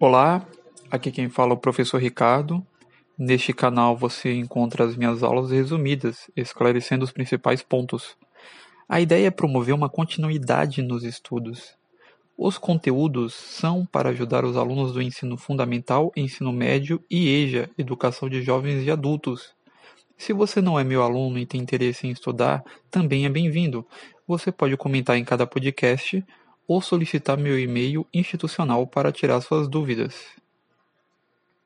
Olá, aqui quem fala é o professor Ricardo. Neste canal você encontra as minhas aulas resumidas, esclarecendo os principais pontos. A ideia é promover uma continuidade nos estudos. Os conteúdos são para ajudar os alunos do ensino fundamental, ensino médio e EJA, Educação de Jovens e Adultos. Se você não é meu aluno e tem interesse em estudar, também é bem-vindo. Você pode comentar em cada podcast ou solicitar meu e-mail institucional para tirar suas dúvidas.